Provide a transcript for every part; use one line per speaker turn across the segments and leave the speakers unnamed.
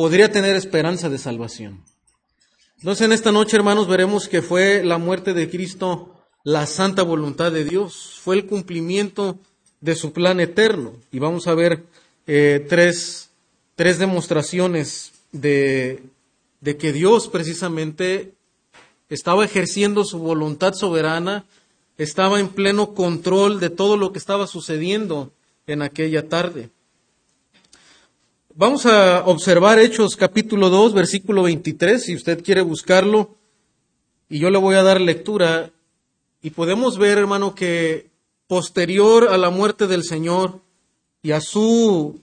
podría tener esperanza de salvación. Entonces en esta noche, hermanos, veremos que fue la muerte de Cristo la santa voluntad de Dios, fue el cumplimiento de su plan eterno. Y vamos a ver eh, tres, tres, demostraciones de, de que Dios precisamente estaba ejerciendo su voluntad soberana, estaba en pleno control de todo lo que estaba sucediendo en aquella tarde. Vamos a observar Hechos capítulo 2, versículo 23, si usted quiere buscarlo, y yo le voy a dar lectura, y podemos ver, hermano, que posterior a la muerte del Señor y a su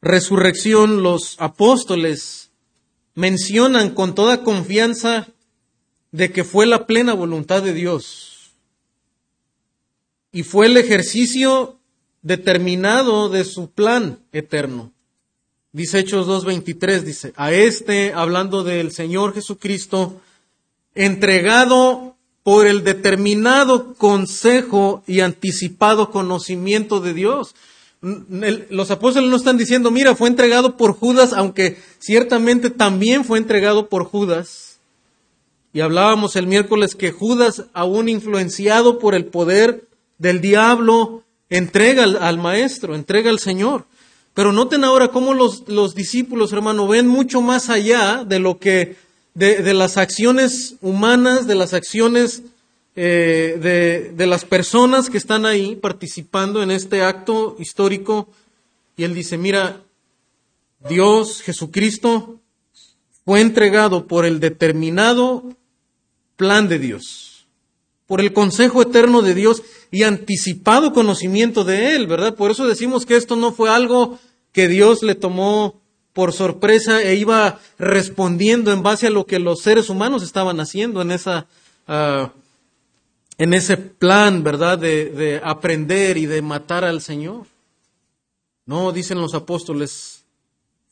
resurrección, los apóstoles mencionan con toda confianza de que fue la plena voluntad de Dios y fue el ejercicio determinado de su plan eterno. Dice Hechos 2.23, dice, a este, hablando del Señor Jesucristo, entregado por el determinado consejo y anticipado conocimiento de Dios. Los apóstoles no están diciendo, mira, fue entregado por Judas, aunque ciertamente también fue entregado por Judas. Y hablábamos el miércoles que Judas, aún influenciado por el poder del diablo, entrega al, maestro, entrega al Señor. Pero noten ahora cómo los, los discípulos, hermano, ven mucho más allá de lo que, de, de las acciones humanas, de las acciones eh, de, de las personas que están ahí participando en este acto histórico. Y él dice, mira, Dios, Jesucristo, fue entregado por el determinado plan de Dios, por el consejo eterno de Dios y anticipado conocimiento de Él, ¿verdad? Por eso decimos que esto no fue algo que Dios le tomó por sorpresa e iba respondiendo en base a lo que los seres humanos estaban haciendo en esa uh, en ese plan, ¿verdad?, de, de, aprender y de matar al Señor. No, dicen los apóstoles,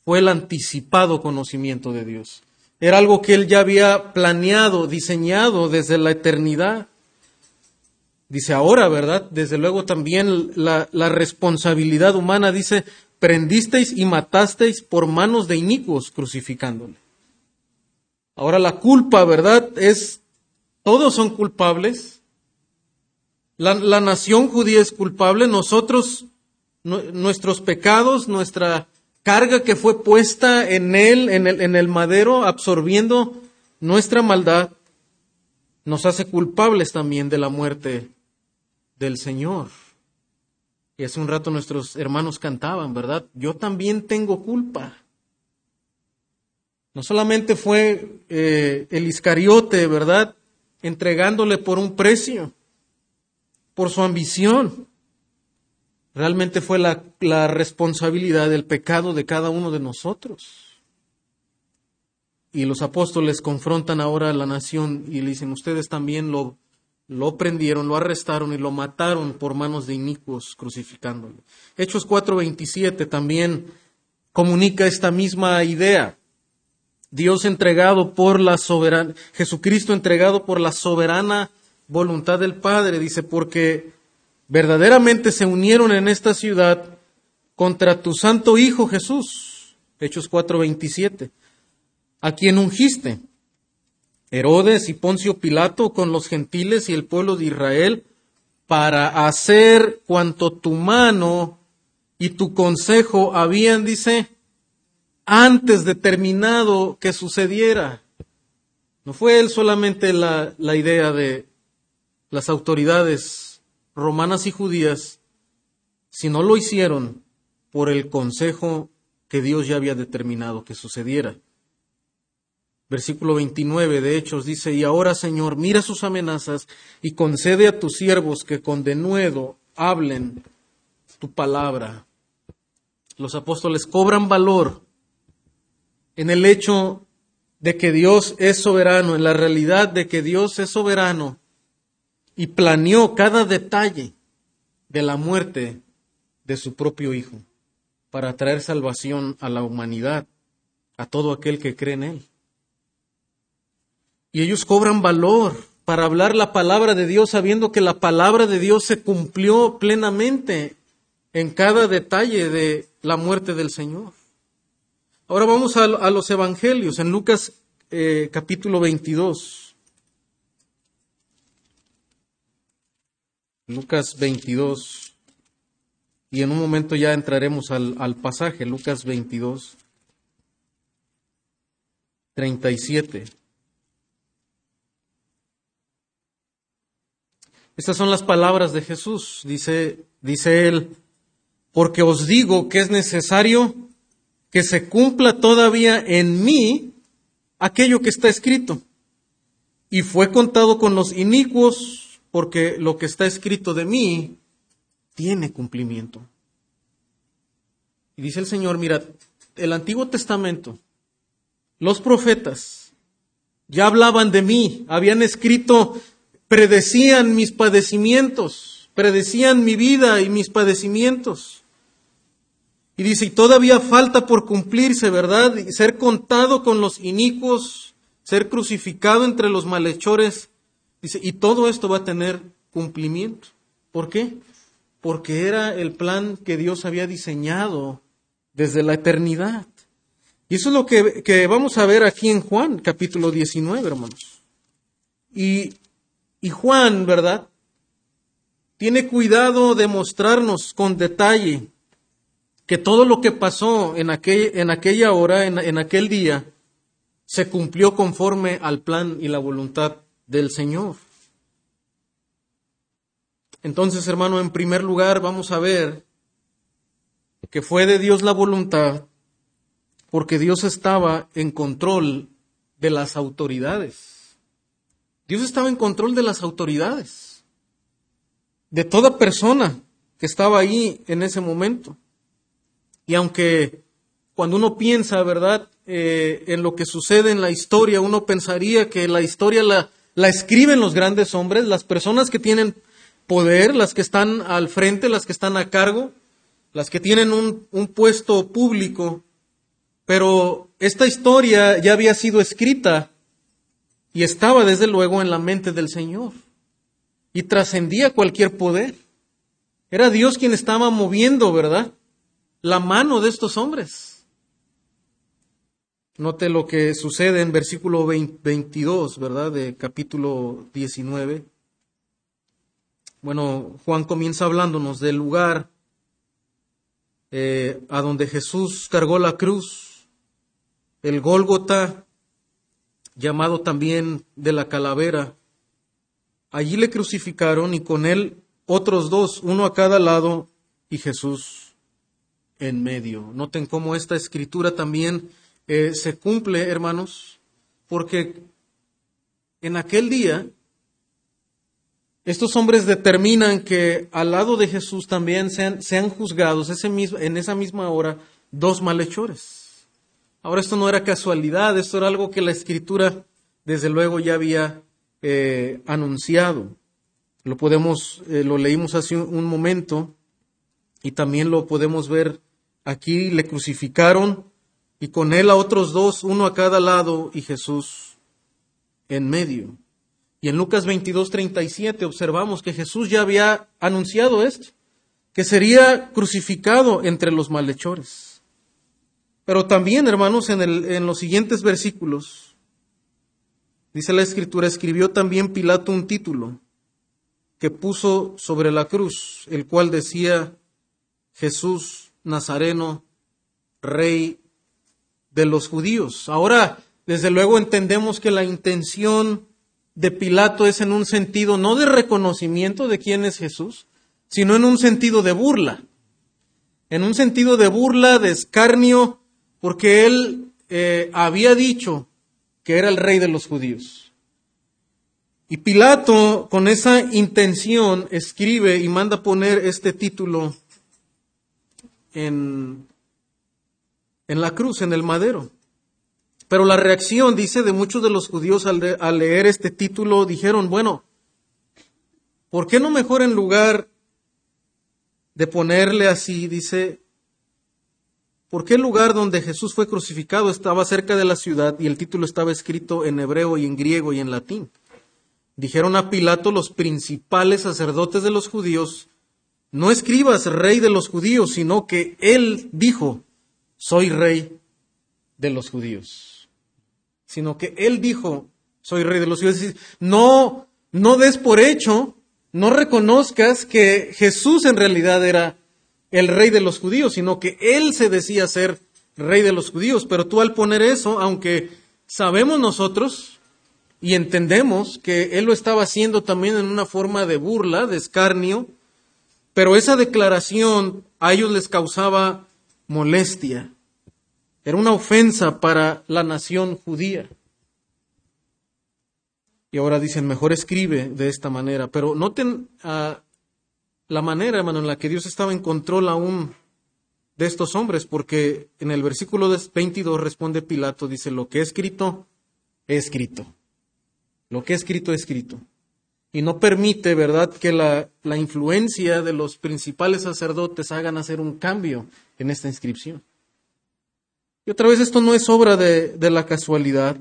fue el anticipado conocimiento de Dios. Era algo que él ya había planeado, diseñado desde la eternidad. Dice ahora, ¿verdad? Desde luego también la, responsabilidad humana dice, prendisteis y matasteis por manos de inicuos crucificándole. Ahora la culpa, ¿verdad? Es, todos son culpables. La, nación judía es culpable. Nosotros, nuestros pecados, nuestra carga que fue puesta en él, en el, en el madero, absorbiendo nuestra maldad, nos hace culpables también de la muerte del Señor. Y hace un rato nuestros hermanos cantaban, ¿verdad? Yo también tengo culpa. No solamente fue eh, el Iscariote, ¿verdad? Entregándole por un precio, por su ambición. Realmente fue la, la responsabilidad del pecado de cada uno de nosotros. Y los apóstoles confrontan ahora a la nación y le dicen, ustedes también lo, lo prendieron, lo arrestaron y lo mataron por manos de inicuos crucificándolo. Hechos 4:27 también comunica esta misma idea. Dios entregado por la soberana, Jesucristo entregado por la soberana voluntad del Padre, dice, porque verdaderamente se unieron en esta ciudad contra tu santo Hijo Jesús. Hechos 4:27, a quien ungiste Herodes y Poncio Pilato con los gentiles y el pueblo de Israel para hacer cuanto tu mano y tu consejo habían, dice, antes determinado que sucediera. No fue él solamente la, la idea de las autoridades romanas y judías, sino lo hicieron por el consejo que Dios ya había determinado que sucediera. Versículo 29 de Hechos dice, y ahora Señor, mira sus amenazas y concede a tus siervos que con denuedo hablen tu palabra. Los apóstoles cobran valor en el hecho de que Dios es soberano, en la realidad de que Dios es soberano y planeó cada detalle de la muerte de su propio Hijo para traer salvación a la humanidad, a todo aquel que cree en Él. Y ellos cobran valor para hablar la palabra de Dios sabiendo que la palabra de Dios se cumplió plenamente en cada detalle de la muerte del Señor. Ahora vamos a, los evangelios, en Lucas eh, capítulo 22. Lucas 22. Y en un momento ya entraremos al, al pasaje, Lucas 22, 37. Estas son las palabras de Jesús, dice, dice él, porque os digo que es necesario que se cumpla todavía en mí aquello que está escrito. Y fue contado con los inicuos, porque lo que está escrito de mí tiene cumplimiento. Y dice el Señor, mira, el Antiguo Testamento, los profetas ya hablaban de mí, habían escrito, predecían mis padecimientos, predecían mi vida y mis padecimientos. Y dice, y todavía falta por cumplirse, ¿verdad? Y ser contado con los inicuos, ser crucificado entre los malhechores. Dice, y todo esto va a tener cumplimiento. ¿Por qué? porque era el plan que Dios había diseñado desde la eternidad. Y eso es lo que, vamos a ver aquí en Juan, capítulo 19, hermanos. Y, y Juan, ¿verdad? Tiene cuidado de mostrarnos con detalle que todo lo que pasó en, en aquella hora, en aquel día, se cumplió conforme al plan y la voluntad del Señor. Entonces, hermano, en primer lugar vamos a ver que fue de Dios la voluntad porque Dios estaba en control de las autoridades. Dios estaba en control de las autoridades, de toda persona que estaba ahí en ese momento. Y aunque cuando uno piensa, ¿verdad?, eh, en lo que sucede en la historia, uno pensaría que la historia la, escriben los grandes hombres, las personas que tienen poder, las que están al frente, las que están a cargo, las que tienen un puesto público. Pero esta historia ya había sido escrita y estaba desde luego en la mente del Señor y trascendía cualquier poder. Era Dios quien estaba moviendo, ¿verdad? La mano de estos hombres. Note lo que sucede en versículo 22, ¿verdad? De capítulo 19. Bueno, Juan comienza hablándonos del lugar eh, a donde Jesús cargó la cruz, el Gólgota, llamado también de la calavera. Allí le crucificaron y con él otros dos, uno a cada lado y Jesús en medio. Noten cómo esta escritura también eh, se cumple, hermanos, porque en aquel día estos hombres determinan que al lado de Jesús también sean, sean juzgados ese mismo, en esa misma hora dos malhechores. Ahora esto no era casualidad, esto era algo que la escritura desde luego ya había eh, anunciado. Lo podemos, eh, lo leímos hace un momento y también lo podemos ver aquí, le crucificaron y con él a otros dos, uno a cada lado y Jesús en medio. Y en Lucas 22, 37 observamos que Jesús ya había anunciado esto, que sería crucificado entre los malhechores. Pero también, hermanos, en, en los siguientes versículos, dice la Escritura, escribió también Pilato un título que puso sobre la cruz, el cual decía Jesús Nazareno, Rey de los judíos. Ahora, desde luego entendemos que la intención de Pilato es en un sentido no de reconocimiento de quién es Jesús, sino en un sentido de burla. En un sentido de burla, de escarnio, porque él eh, había dicho que era el rey de los judíos. Y Pilato, con esa intención, escribe y manda poner este título en, en la cruz, en el madero. Pero la reacción, dice, de muchos de los judíos al, leer este título, dijeron, bueno, ¿por qué no mejor en lugar de ponerle así, dice, ¿por qué el lugar donde Jesús fue crucificado estaba cerca de la ciudad y el título estaba escrito en hebreo y en griego y en latín? Dijeron a Pilato los principales sacerdotes de los judíos, no escribas rey de los judíos, sino que él dijo, soy rey de los judíos, sino que él dijo, soy rey de los judíos. No, no des por hecho, no reconozcas que Jesús en realidad era el rey de los judíos, sino que él se decía ser rey de los judíos. Pero tú al poner eso, aunque sabemos nosotros y entendemos que él lo estaba haciendo también en una forma de burla, de escarnio, pero esa declaración a ellos les causaba molestia. Era una ofensa para la nación judía. Y ahora dicen, mejor escribe de esta manera. Pero noten ah, la manera, hermano, en la que Dios estaba en control aún de estos hombres, porque en el versículo 22 responde Pilato, dice, lo que he escrito, he escrito. Lo que he escrito, he escrito. Y no permite, ¿verdad?, que la, la influencia de los principales sacerdotes hagan hacer un cambio en esta inscripción. Y otra vez esto no es obra de, de la casualidad,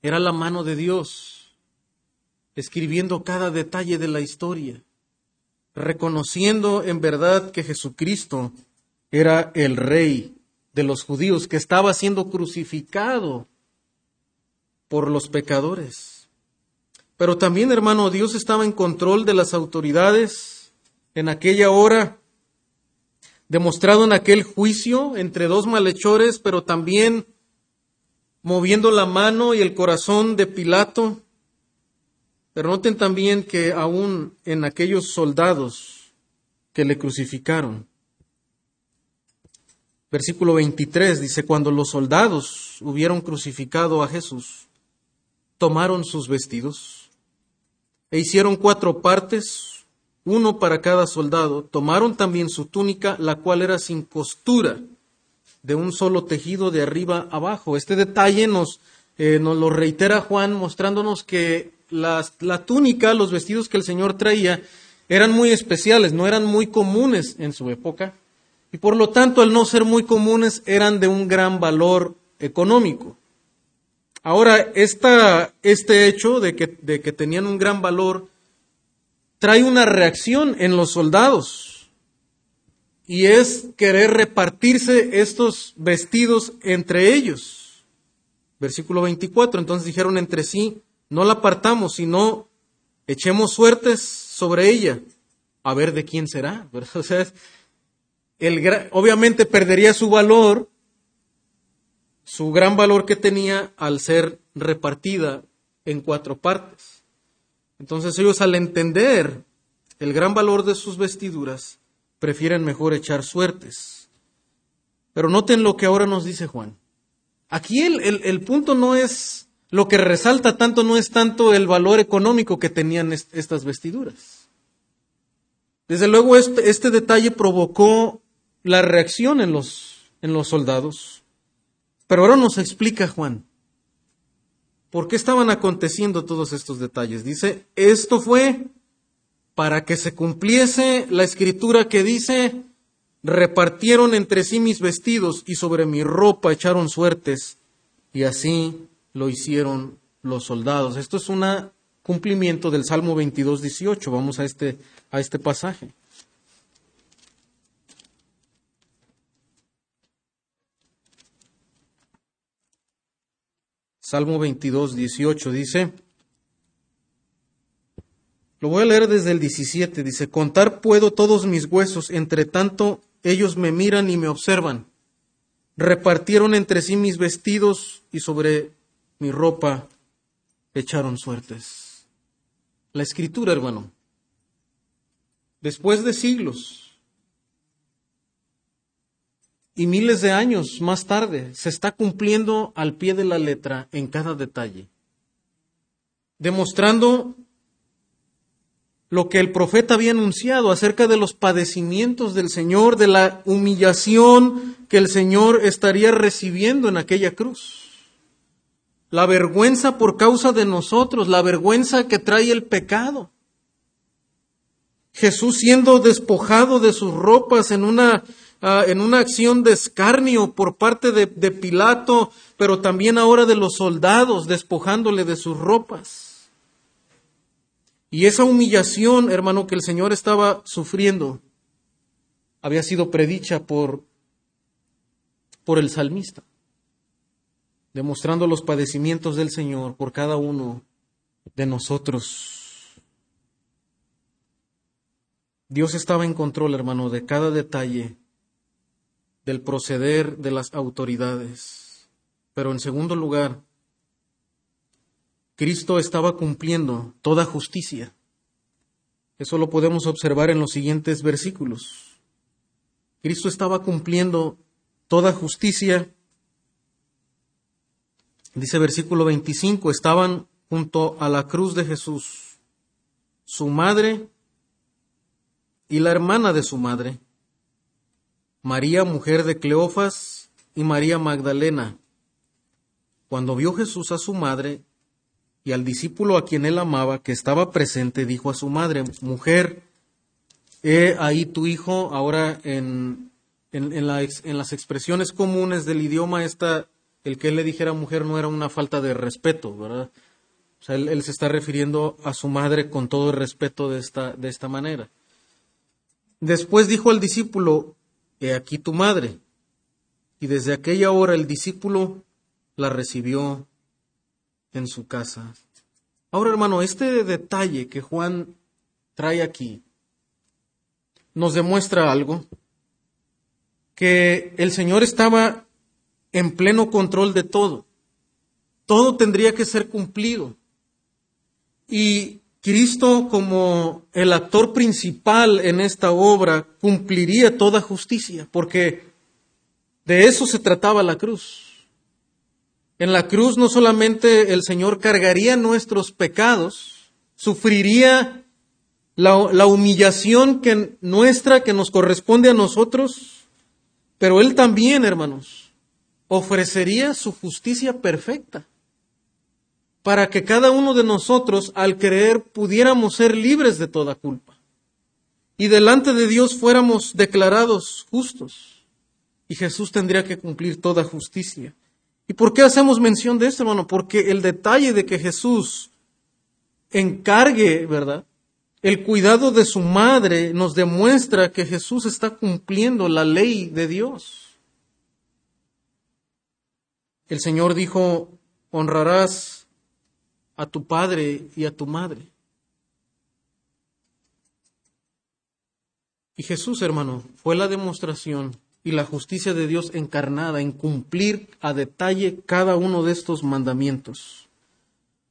era la mano de Dios escribiendo cada detalle de la historia, reconociendo en verdad que Jesucristo era el rey de los judíos que estaba siendo crucificado por los pecadores. Pero también, hermano, Dios estaba en control de las autoridades en aquella hora, demostrado en aquel juicio entre dos malhechores, pero también moviendo la mano y el corazón de Pilato. Pero noten también que aún en aquellos soldados que le crucificaron, Versículo 23 dice, cuando los soldados hubieron crucificado a Jesús, tomaron sus vestidos e hicieron cuatro partes, uno para cada soldado. Tomaron también su túnica, la cual era sin costura, de un solo tejido de arriba abajo. Este detalle nos, eh, nos lo reitera Juan mostrándonos que la túnica, los vestidos que el Señor traía, eran muy especiales, no eran muy comunes en su época y por lo tanto, al no ser muy comunes, eran de un gran valor económico. Ahora, esta, este hecho de que, de que tenían un gran valor trae una reacción en los soldados y es querer repartirse estos vestidos entre ellos. Versículo 24, entonces dijeron entre sí, no la apartamos, sino echemos suertes sobre ella, a ver de quién será. O sea, obviamente perdería su valor, su gran valor que tenía al ser repartida en cuatro partes. Entonces ellos al entender el gran valor de sus vestiduras, prefieren mejor echar suertes. Pero noten lo que ahora nos dice Juan. Aquí el, el, punto no es, lo que resalta tanto no es tanto el valor económico que tenían estas vestiduras. Desde luego este, este detalle provocó la reacción en los, en los soldados. Pero ahora nos explica Juan por qué estaban aconteciendo todos estos detalles. Dice, esto fue para que se cumpliese la escritura que dice, repartieron entre sí mis vestidos y sobre mi ropa echaron suertes, y así lo hicieron los soldados. Esto es un cumplimiento del Salmo 22, 18. Vamos a este, a este pasaje. Salmo 22, 18 dice, lo voy a leer desde el 17, dice, contar puedo todos mis huesos, entre tanto ellos me miran y me observan. Repartieron entre sí mis vestidos y sobre mi ropa echaron suertes. La escritura, hermano, después de siglos, y miles de años más tarde se está cumpliendo al pie de la letra en cada detalle, demostrando lo que el profeta había anunciado acerca de los padecimientos del Señor, de la humillación que el Señor estaría recibiendo en aquella cruz. La vergüenza por causa de nosotros, la vergüenza que trae el pecado. Jesús siendo despojado de sus ropas en una Ah, en una acción de escarnio por parte de, de Pilato, pero también ahora de los soldados, despojándole de sus ropas. Y esa humillación, hermano, que el Señor estaba sufriendo, había sido predicha por, por el salmista. Demostrando los padecimientos del Señor por cada uno de nosotros. Dios estaba en control, hermano, de cada detalle del proceder de las autoridades. Pero en segundo lugar, Cristo estaba cumpliendo toda justicia. Eso lo podemos observar en los siguientes versículos. Cristo estaba cumpliendo toda justicia. Dice versículo 25, estaban junto a la cruz de Jesús su madre y la hermana de su madre, María, mujer de Cleofas, y María Magdalena. Cuando vio Jesús a su madre y al discípulo a quien él amaba, que estaba presente, dijo a su madre, mujer, he ahí tu hijo, ahora en, en, las expresiones comunes del idioma, esta, el que él le dijera mujer no era una falta de respeto, ¿verdad? O sea, él, se está refiriendo a su madre con todo el respeto de esta, de esta manera. Después dijo al discípulo, he aquí tu madre. Y desde aquella hora el discípulo la recibió en su casa. Ahora, hermano, este detalle que Juan trae aquí nos demuestra algo, que el Señor estaba en pleno control de todo. Todo tendría que ser cumplido. Y Cristo como el actor principal en esta obra cumpliría toda justicia, porque de eso se trataba la cruz. En la cruz no solamente el Señor cargaría nuestros pecados, sufriría la, humillación que nuestra que nos corresponde a nosotros, pero Él también, hermanos, ofrecería su justicia perfecta para que cada uno de nosotros, al creer, pudiéramos ser libres de toda culpa y delante de Dios fuéramos declarados justos. Y Jesús tendría que cumplir toda justicia. ¿Y por qué hacemos mención de esto, hermano? Porque el detalle de que Jesús encargue, ¿verdad? El cuidado de su madre nos demuestra que Jesús está cumpliendo la ley de Dios. El Señor dijo, honrarás a tu padre y a tu madre. Y Jesús, hermano, fue la demostración y la justicia de Dios encarnada en cumplir a detalle cada uno de estos mandamientos.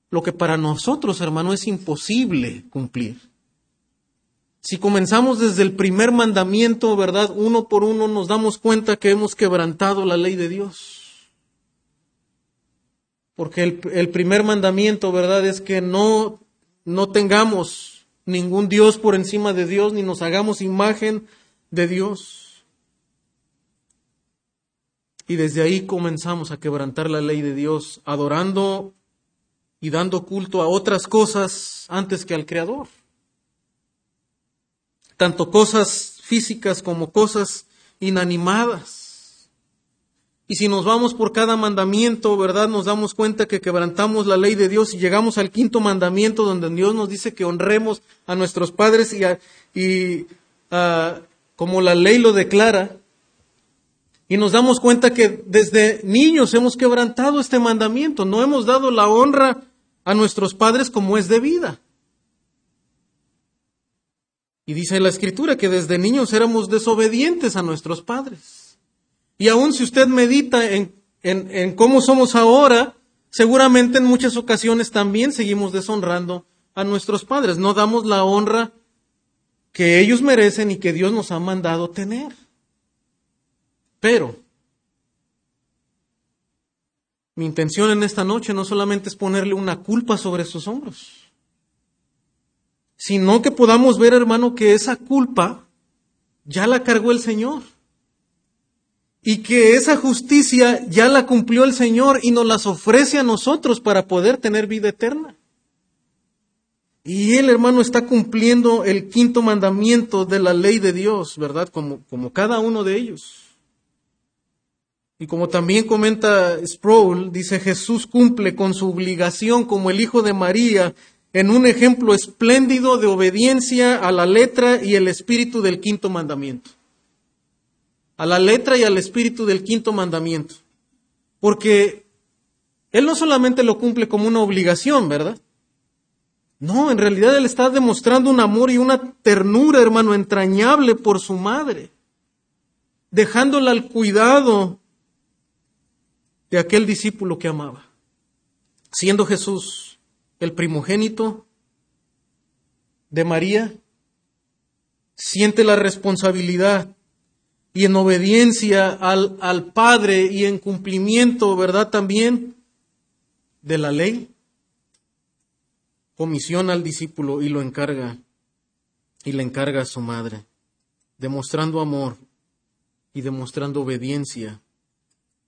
Lo que para nosotros, hermano, es imposible cumplir. Si comenzamos desde el primer mandamiento, ¿verdad? Uno por uno nos damos cuenta que hemos quebrantado la ley de Dios. Porque el, el primer mandamiento, ¿verdad? Es que no, no tengamos ningún Dios por encima de Dios, ni nos hagamos imagen de Dios. Y desde ahí comenzamos a quebrantar la ley de Dios, adorando y dando culto a otras cosas antes que al Creador. Tanto cosas físicas como cosas inanimadas. Y si nos vamos por cada mandamiento, ¿verdad? Nos damos cuenta que quebrantamos la ley de Dios y llegamos al quinto mandamiento donde Dios nos dice que honremos a nuestros padres y, y ah, como la ley lo declara, y nos damos cuenta que desde niños hemos quebrantado este mandamiento, no hemos dado la honra a nuestros padres como es debida. Y dice la escritura que desde niños éramos desobedientes a nuestros padres. Y aun si usted medita en, en, en cómo somos ahora, seguramente en muchas ocasiones también seguimos deshonrando a nuestros padres. No damos la honra que ellos merecen y que Dios nos ha mandado tener. Pero mi intención en esta noche no solamente es ponerle una culpa sobre sus hombros, sino que podamos ver, hermano, que esa culpa ya la cargó el Señor. Y que esa justicia ya la cumplió el Señor y nos las ofrece a nosotros para poder tener vida eterna. Y el hermano, está cumpliendo el quinto mandamiento de la ley de Dios, ¿verdad? Como, como cada uno de ellos. Y como también comenta Sproul, dice Jesús cumple con su obligación como el Hijo de María en un ejemplo espléndido de obediencia a la letra y el espíritu del quinto mandamiento. A la letra y al espíritu del quinto mandamiento. Porque Él no solamente lo cumple como una obligación, ¿verdad? No, en realidad Él está demostrando un amor y una ternura, hermano, entrañable por su madre, dejándola al cuidado de aquel discípulo que amaba. Siendo Jesús el primogénito de María, siente la responsabilidad y en obediencia al, al Padre y en cumplimiento, ¿verdad? También de la ley, comisiona al discípulo y lo encarga, y le encarga a su madre, demostrando amor y demostrando obediencia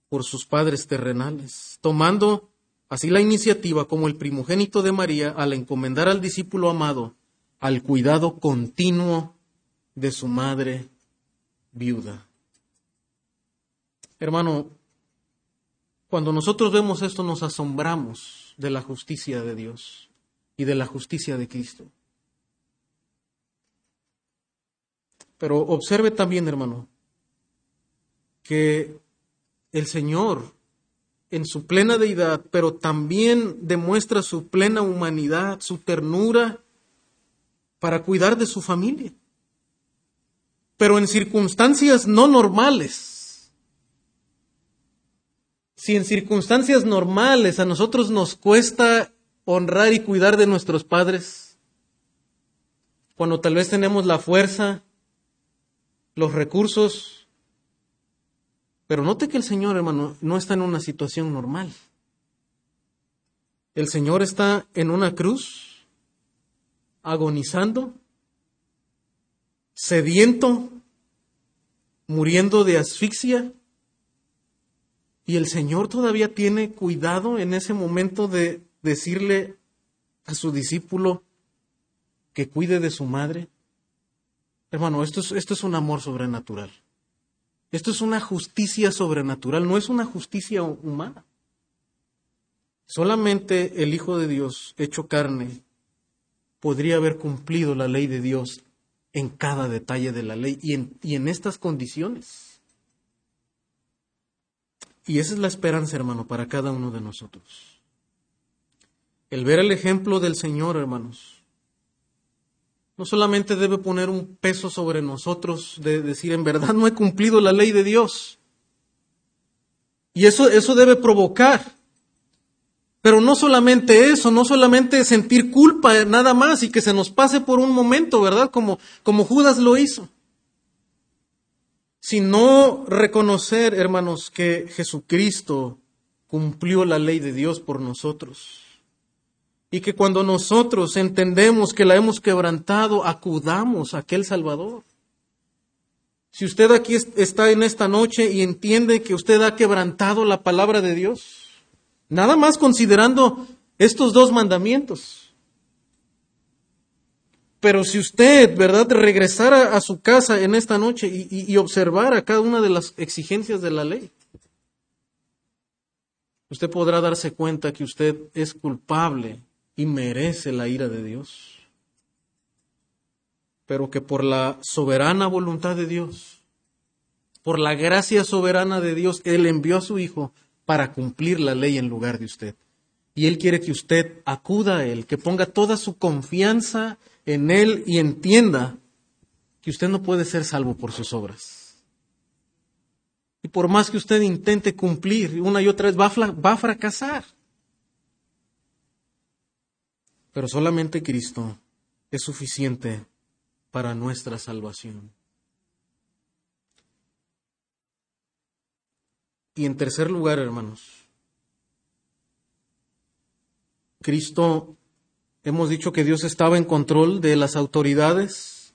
por sus padres terrenales, tomando así la iniciativa como el primogénito de María al encomendar al discípulo amado al cuidado continuo de su madre viuda. Hermano, cuando nosotros vemos esto nos asombramos de la justicia de Dios y de la justicia de Cristo. Pero observe también, hermano, que el Señor, en su plena deidad, pero también demuestra su plena humanidad, su ternura, para cuidar de su familia. Pero en circunstancias no normales. Si en circunstancias normales a nosotros nos cuesta honrar y cuidar de nuestros padres, cuando tal vez tenemos la fuerza, los recursos, pero note que el Señor, hermano, no está en una situación normal. El Señor está en una cruz, agonizando, sediento, muriendo de asfixia, y el Señor todavía tiene cuidado en ese momento de decirle a su discípulo que cuide de su madre? Hermano, esto es, esto es un amor sobrenatural. Esto es una justicia sobrenatural, no es una justicia humana. Solamente el Hijo de Dios, hecho carne, podría haber cumplido la ley de Dios en cada detalle de la ley y en, y en estas condiciones. Y esa es la esperanza, hermano, para cada uno de nosotros el ver el ejemplo del Señor, hermanos, no solamente debe poner un peso sobre nosotros de decir, en verdad no he cumplido la ley de Dios. Y eso, eso debe provocar. Pero no solamente eso, no solamente sentir culpa nada más y que se nos pase por un momento, ¿verdad? Como, como Judas lo hizo. Sino reconocer, hermanos, que Jesucristo cumplió la ley de Dios por nosotros y que cuando nosotros entendemos que la hemos quebrantado, acudamos a aquel Salvador. Si usted aquí está en esta noche y entiende que usted ha quebrantado la palabra de Dios, nada más considerando estos dos mandamientos. Pero si usted, ¿verdad?, regresara a su casa en esta noche y, y observara cada una de las exigencias de la ley, usted podrá darse cuenta que usted es culpable y merece la ira de Dios, pero que por la soberana voluntad de Dios, por la gracia soberana de Dios, Él envió a su Hijo para cumplir la ley en lugar de usted. Y Él quiere que usted acuda a Él, que ponga toda su confianza en Él y entienda que usted no puede ser salvo por sus obras. Y por más que usted intente cumplir una y otra vez, va a, va a fracasar. Pero solamente Cristo es suficiente para nuestra salvación. Y en tercer lugar, hermanos, Cristo, hemos dicho que Dios estaba en control de las autoridades.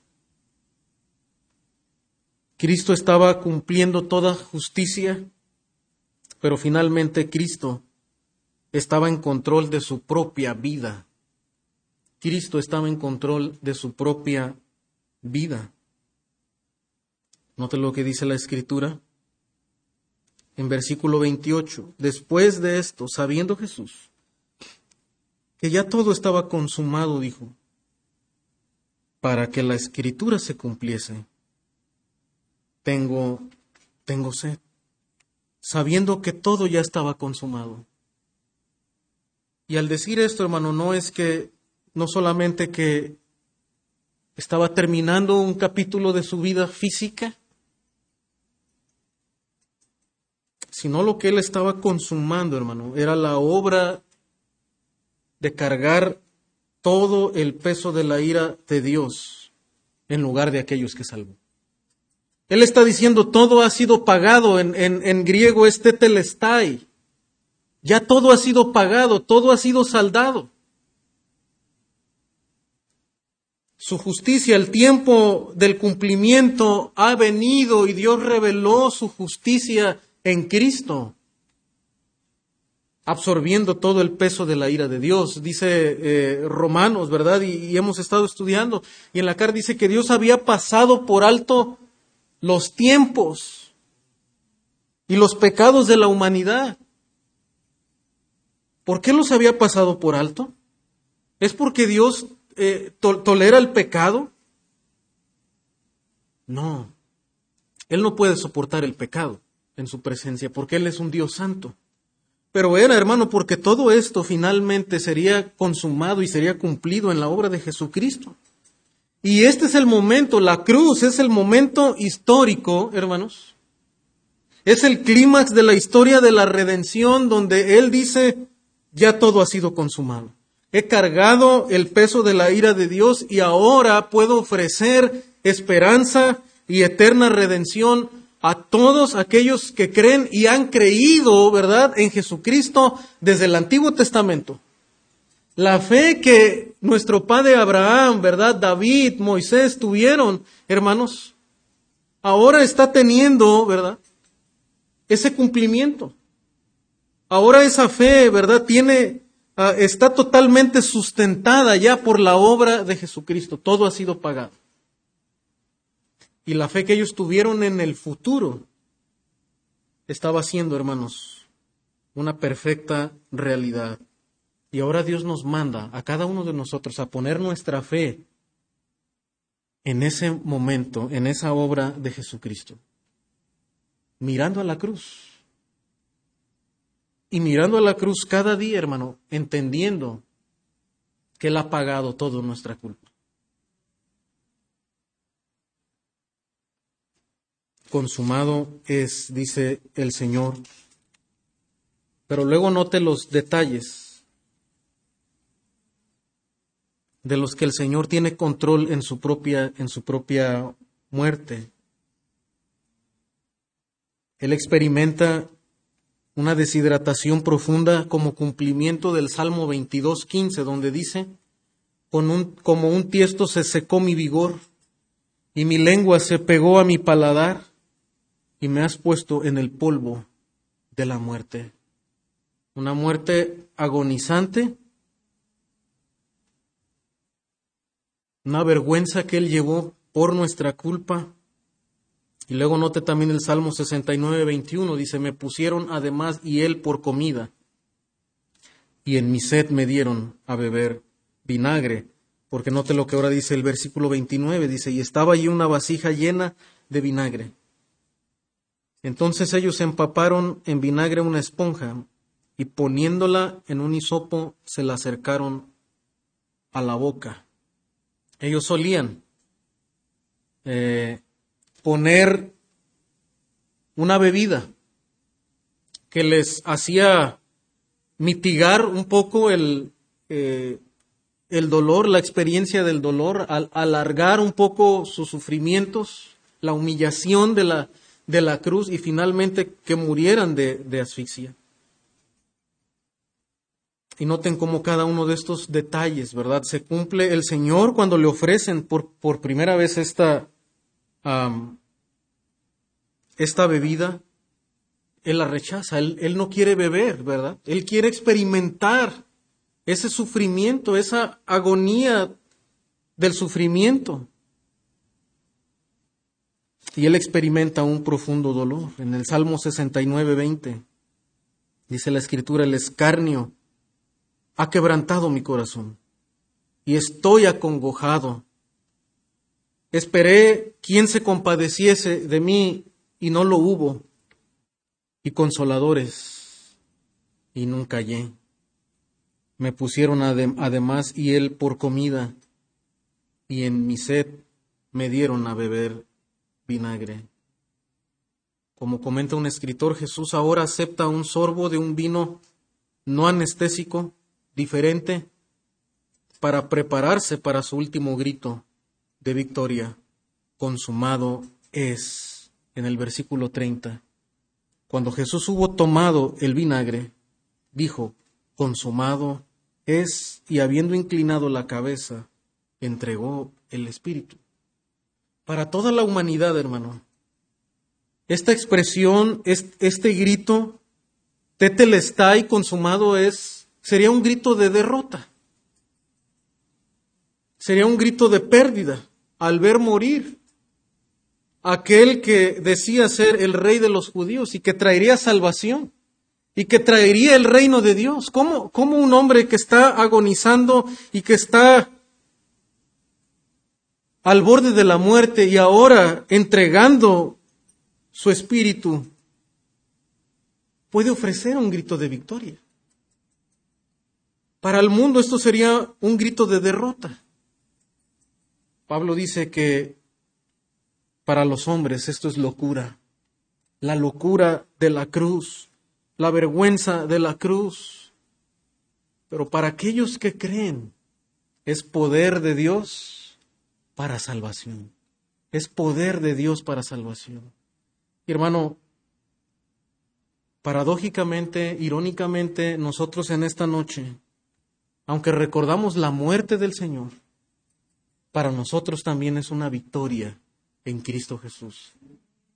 Cristo estaba cumpliendo toda justicia, pero finalmente Cristo estaba en control de su propia vida. Cristo estaba en control de su propia vida. Note lo que dice la Escritura en versículo 28. Después de esto, sabiendo Jesús que ya todo estaba consumado, dijo, para que la Escritura se cumpliese, tengo, tengo sed, sabiendo que todo ya estaba consumado. Y al decir esto, hermano, no es que, no solamente que estaba terminando un capítulo de su vida física, sino lo que él estaba consumando, hermano, era la obra de cargar todo el peso de la ira de Dios en lugar de aquellos que salvó. Él está diciendo, todo ha sido pagado, en, en, griego este telestai. Ya todo ha sido pagado, todo ha sido saldado. Su justicia, el tiempo del cumplimiento ha venido y Dios reveló su justicia en Cristo, absorbiendo todo el peso de la ira de Dios. Dice eh, Romanos, ¿verdad? Y, hemos estado estudiando. Y en la carta dice que Dios había pasado por alto los tiempos y los pecados de la humanidad. ¿Por qué los había pasado por alto? ¿Es porque Dios eh, tolera el pecado? No. Él no puede soportar el pecado en su presencia porque Él es un Dios santo. Pero era, hermano, porque todo esto finalmente sería consumado y sería cumplido en la obra de Jesucristo. Y este es el momento, la cruz es el momento histórico, hermanos. Es el clímax de la historia de la redención donde Él dice, ya todo ha sido consumado. He cargado el peso de la ira de Dios y ahora puedo ofrecer esperanza y eterna redención a todos aquellos que creen y han creído, ¿verdad?, en Jesucristo desde el Antiguo Testamento. La fe que nuestro padre Abraham, ¿verdad? David, Moisés tuvieron, hermanos, ahora está teniendo, ¿verdad? Ese cumplimiento. Ahora esa fe, ¿verdad? Tiene, ah, está totalmente sustentada ya por la obra de Jesucristo. Todo ha sido pagado. Y la fe que ellos tuvieron en el futuro estaba siendo, hermanos, una perfecta realidad. Y ahora Dios nos manda a cada uno de nosotros a poner nuestra fe en ese momento, en esa obra de Jesucristo, mirando a la cruz. Y mirando a la cruz cada día, hermano, entendiendo que Él ha pagado toda nuestra culpa. Consumado es, dice el Señor. Pero luego note los detalles de los que el Señor tiene control en su propia, en su propia muerte. Él experimenta una deshidratación profunda como cumplimiento del Salmo 22.15, donde dice, Con un, como un tiesto se secó mi vigor y mi lengua se pegó a mi paladar y me has puesto en el polvo de la muerte. Una muerte agonizante una vergüenza que Él llevó por nuestra culpa. Y luego note también el Salmo 69, 21, dice, me pusieron además y Él por comida, y en mi sed me dieron a beber vinagre, porque note lo que ahora dice el versículo 29, dice, y estaba allí una vasija llena de vinagre. Entonces ellos empaparon en vinagre una esponja y poniéndola en un hisopo se la acercaron a la boca. Ellos solían eh, poner una bebida que les hacía mitigar un poco el, eh, el dolor, la experiencia del dolor, al, alargar un poco sus sufrimientos, la humillación de la, de la cruz y finalmente que murieran de asfixia. Y noten cómo cada uno de estos detalles, ¿verdad? Se cumple el Señor cuando le ofrecen por, por primera vez esta, esta bebida. Él la rechaza, él, él no quiere beber, ¿verdad? Él quiere experimentar ese sufrimiento, esa agonía del sufrimiento. Y él experimenta un profundo dolor. En el Salmo 69, 20, dice la Escritura, el escarnio ha quebrantado mi corazón y estoy acongojado. Esperé quien se compadeciese de mí y no lo hubo, y consoladores, y nunca hallé. me pusieron además y él por comida, y en mi sed me dieron a beber vinagre. Como comenta un escritor, Jesús ahora acepta un sorbo de un vino no anestésico, diferente, para prepararse para su último grito de victoria. Consumado es, en el versículo 30. Cuando Jesús hubo tomado el vinagre, dijo, consumado es, y habiendo inclinado la cabeza, entregó el Espíritu. Para toda la humanidad, hermano, esta expresión, este grito, tetelestai consumado es, sería un grito de derrota. Sería un grito de pérdida al ver morir aquel que decía ser el rey de los judíos y que traería salvación y que traería el reino de Dios. ¿Cómo, cómo un hombre que está agonizando y que está al borde de la muerte y ahora entregando su espíritu puede ofrecer un grito de victoria? Para el mundo esto sería un grito de derrota. Pablo dice que para los hombres esto es locura, la locura de la cruz la vergüenza de la cruz. Pero para aquellos que creen, es poder de Dios para salvación. Es poder de Dios para salvación. hermano, paradójicamente, irónicamente, nosotros en esta noche, aunque recordamos la muerte del Señor, para nosotros también es una victoria en Cristo Jesús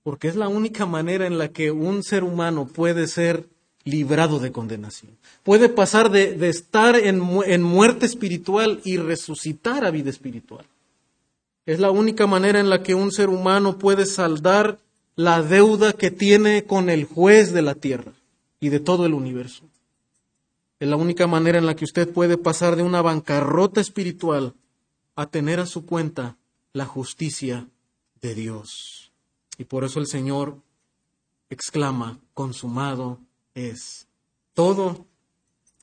porque es la única manera en la que un ser humano puede ser librado de condenación. Puede pasar de, estar en, en muerte espiritual y resucitar a vida espiritual. Es la única manera en la que un ser humano puede saldar la deuda que tiene con el juez de la tierra y de todo el universo. Es la única manera en la que usted puede pasar de una bancarrota espiritual a tener a su cuenta la justicia de Dios. Y por eso el Señor exclama, consumado es. Todo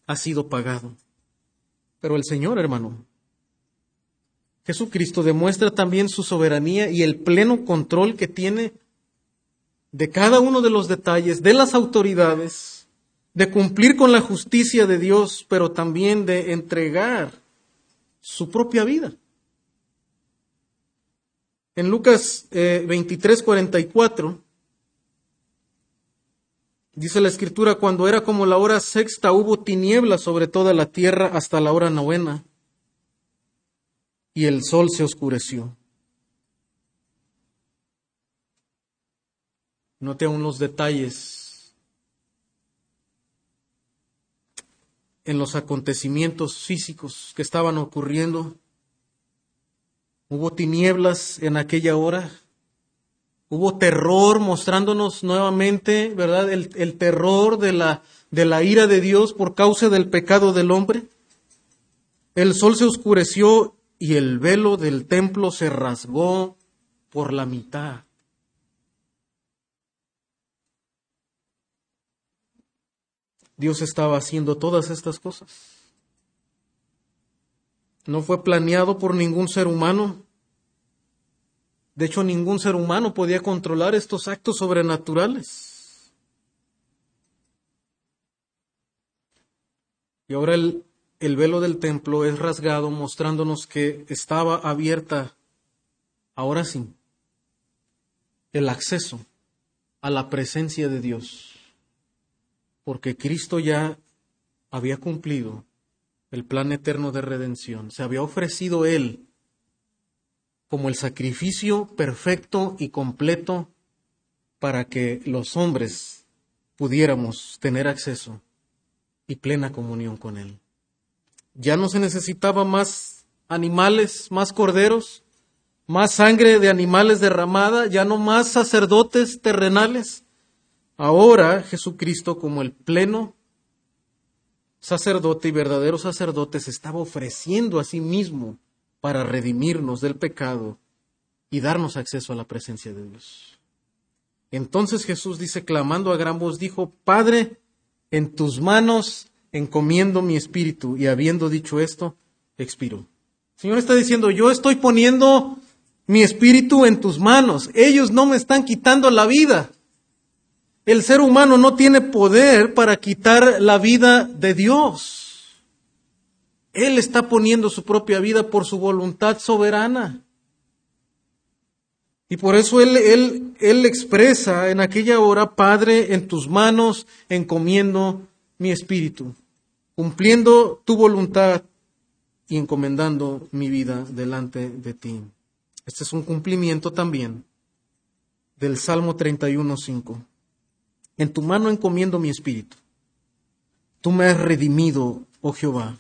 ha sido pagado. Pero el Señor, hermano, Jesucristo demuestra también su soberanía y el pleno control que tiene de cada uno de los detalles, de las autoridades, de cumplir con la justicia de Dios, pero también de entregar su propia vida. En Lucas eh, 23, 44, dice la escritura, cuando era como la hora sexta hubo tinieblas sobre toda la tierra hasta la hora novena, y el sol se oscureció. Note aún los detalles en los acontecimientos físicos que estaban ocurriendo Hubo tinieblas en aquella hora. Hubo terror mostrándonos nuevamente, ¿verdad? El, terror de la, de la ira de Dios por causa del pecado del hombre. El sol se oscureció y el velo del templo se rasgó por la mitad. Dios estaba haciendo todas estas cosas no fue planeado por ningún ser humano. De hecho, ningún ser humano podía controlar estos actos sobrenaturales. Y ahora el, el velo del templo es rasgado mostrándonos que estaba abierta, ahora sí, el acceso a la presencia de Dios, porque Cristo ya había cumplido el plan eterno de redención. Se había ofrecido Él como el sacrificio perfecto y completo para que los hombres pudiéramos tener acceso y plena comunión con Él. Ya no se necesitaba más animales, más corderos, más sangre de animales derramada, ya no más sacerdotes terrenales. Ahora Jesucristo como el pleno sacerdote y verdadero sacerdote se estaba ofreciendo a sí mismo para redimirnos del pecado y darnos acceso a la presencia de Dios. Entonces Jesús dice, clamando a gran voz, dijo, Padre, en tus manos encomiendo mi espíritu. Y habiendo dicho esto, expiró. El Señor está diciendo, yo estoy poniendo mi espíritu en tus manos. Ellos no me están quitando la vida. El ser humano no tiene poder para quitar la vida de Dios. Él está poniendo su propia vida por su voluntad soberana. Y por eso él, él, él expresa en aquella hora, Padre, en tus manos encomiendo mi espíritu, cumpliendo tu voluntad y encomendando mi vida delante de ti. Este es un cumplimiento también del Salmo 31.5. En tu mano encomiendo mi espíritu. Tú me has redimido, oh Jehová,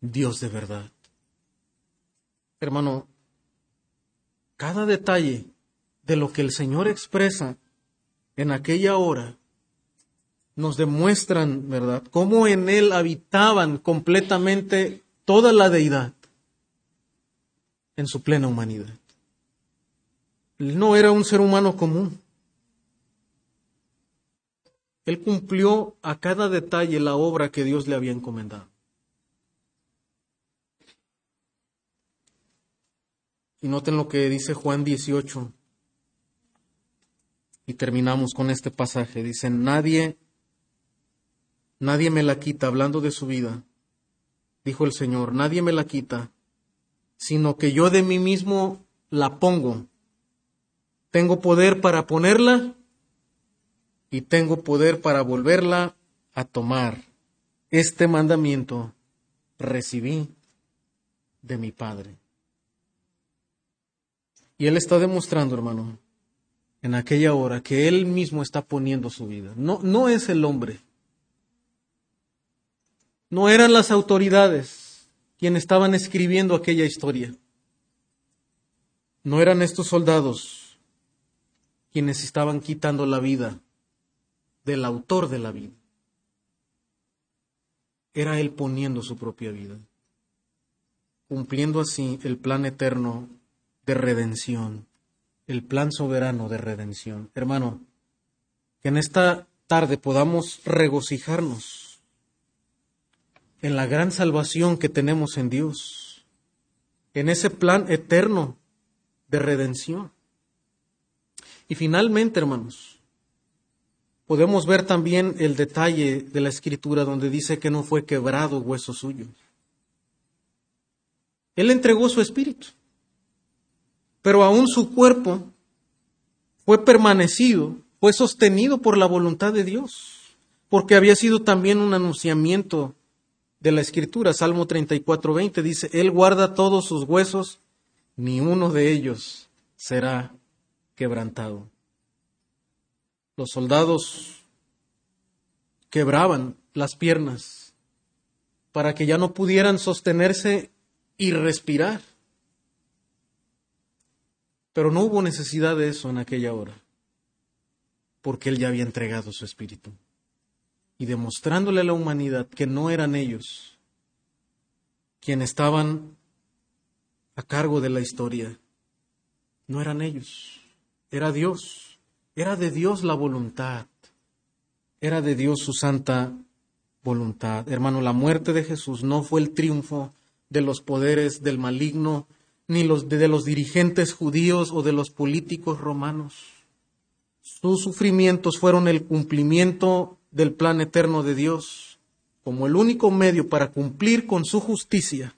Dios de verdad. Hermano, cada detalle de lo que el Señor expresa en aquella hora nos demuestran, ¿verdad?, cómo en Él habitaban completamente toda la deidad en su plena humanidad. Él no era un ser humano común. Él cumplió a cada detalle la obra que Dios le había encomendado. Y noten lo que dice Juan 18. Y terminamos con este pasaje. Dice, nadie, nadie me la quita, hablando de su vida, dijo el Señor, nadie me la quita, sino que yo de mí mismo la pongo. Tengo poder para ponerla y tengo poder para volverla a tomar. Este mandamiento recibí de mi Padre. Y Él está demostrando, hermano, en aquella hora que Él mismo está poniendo su vida. No, no es el hombre. No eran las autoridades quienes estaban escribiendo aquella historia. No eran estos soldados quienes estaban quitando la vida del autor de la vida. Era él poniendo su propia vida, cumpliendo así el plan eterno de redención, el plan soberano de redención. Hermano, que en esta tarde podamos regocijarnos en la gran salvación que tenemos en Dios, en ese plan eterno de redención. Y finalmente, hermanos, podemos ver también el detalle de la escritura donde dice que no fue quebrado hueso suyo. Él entregó su espíritu, pero aún su cuerpo fue permanecido, fue sostenido por la voluntad de Dios, porque había sido también un anunciamiento de la escritura. Salmo 34, dice, Él guarda todos sus huesos, ni uno de ellos será quebrantado los soldados quebraban las piernas para que ya no pudieran sostenerse y respirar. Pero no hubo necesidad de eso en aquella hora, porque Él ya había entregado su espíritu y demostrándole a la humanidad que no eran ellos quienes estaban a cargo de la historia, no eran ellos, era Dios. Era de Dios la voluntad. Era de Dios su santa voluntad. Hermano, la muerte de Jesús no fue el triunfo de los poderes del maligno, ni los de, los dirigentes judíos o de los políticos romanos. Sus sufrimientos fueron el cumplimiento del plan eterno de Dios, como el único medio para cumplir con su justicia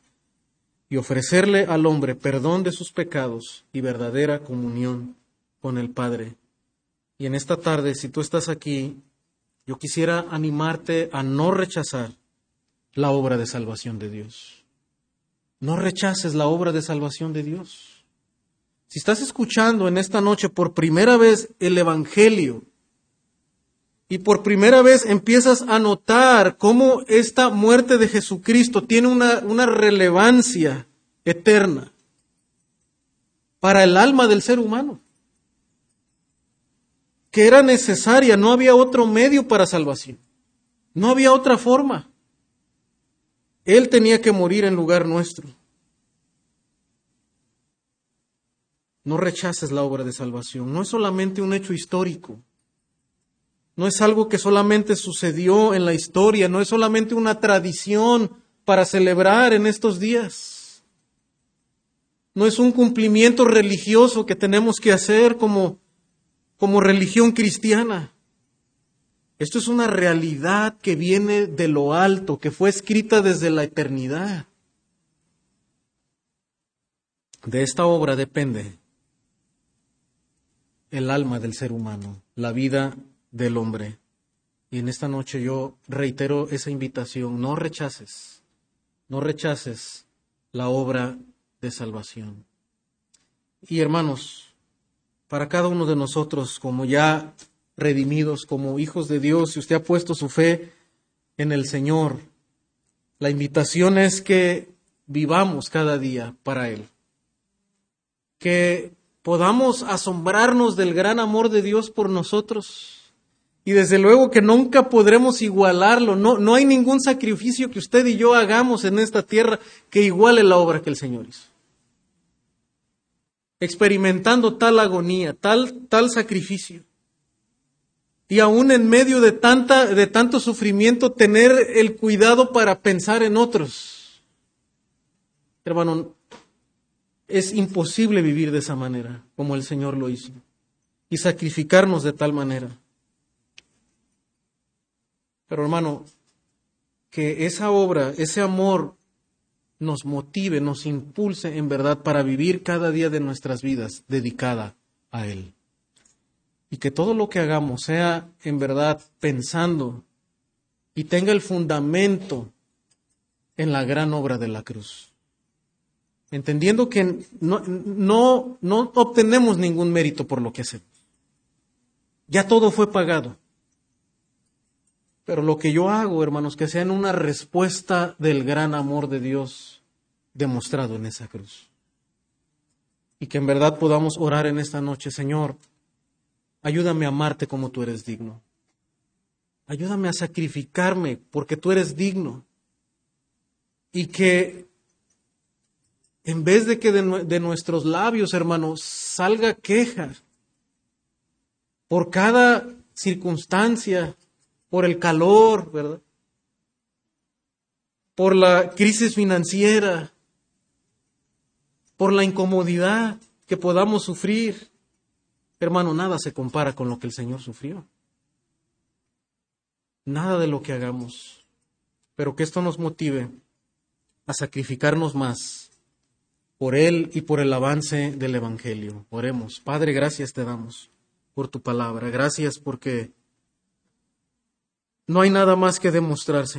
y ofrecerle al hombre perdón de sus pecados y verdadera comunión con el Padre. Y en esta tarde, si tú estás aquí, yo quisiera animarte a no rechazar la obra de salvación de Dios. No rechaces la obra de salvación de Dios. Si estás escuchando en esta noche por primera vez el Evangelio y por primera vez empiezas a notar cómo esta muerte de Jesucristo tiene una, una relevancia eterna para el alma del ser humano, que era necesaria, no había otro medio para salvación, no había otra forma. Él tenía que morir en lugar nuestro. No rechaces la obra de salvación, no es solamente un hecho histórico, no es algo que solamente sucedió en la historia, no es solamente una tradición para celebrar en estos días. No es un cumplimiento religioso que tenemos que hacer como, como religión cristiana. Esto es una realidad que viene de lo alto, que fue escrita desde la eternidad. De esta obra depende el alma del ser humano, la vida del hombre. Y en esta noche yo reitero esa invitación, no rechaces, no rechaces la obra de salvación. Y hermanos, para cada uno de nosotros, como ya redimidos, como hijos de Dios, si usted ha puesto su fe en el Señor, la invitación es que vivamos cada día para Él que podamos asombrarnos del gran amor de Dios por nosotros. Y desde luego que nunca podremos igualarlo. No, no hay ningún sacrificio que usted y yo hagamos en esta tierra que iguale la obra que el Señor hizo. Experimentando tal agonía, tal, tal sacrificio. Y aún en medio de, tanta, de tanto sufrimiento, tener el cuidado para pensar en otros. Hermano, es imposible vivir de esa manera, como el Señor lo hizo, y sacrificarnos de tal manera. Pero hermano, que esa obra, ese amor nos motive, nos impulse en verdad para vivir cada día de nuestras vidas dedicada a Él. Y que todo lo que hagamos sea en verdad pensando y tenga el fundamento en la gran obra de la cruz entendiendo que no, no, no obtenemos ningún mérito por lo que hacemos. Ya todo fue pagado. Pero lo que yo hago, hermanos, que sea en una respuesta del gran amor de Dios demostrado en esa cruz. Y que en verdad podamos orar en esta noche, Señor, ayúdame a amarte como tú eres digno. Ayúdame a sacrificarme porque tú eres digno. Y que en vez de que de, nuestros labios, hermanos, salga queja por cada circunstancia, por el calor, ¿verdad? Por la crisis financiera, por la incomodidad que podamos sufrir. Hermano, nada se compara con lo que el Señor sufrió. Nada de lo que hagamos. Pero que esto nos motive a sacrificarnos más por Él y por el avance del Evangelio. Oremos. Padre, gracias te damos por tu palabra. Gracias porque no hay nada más que demostrar, Señor.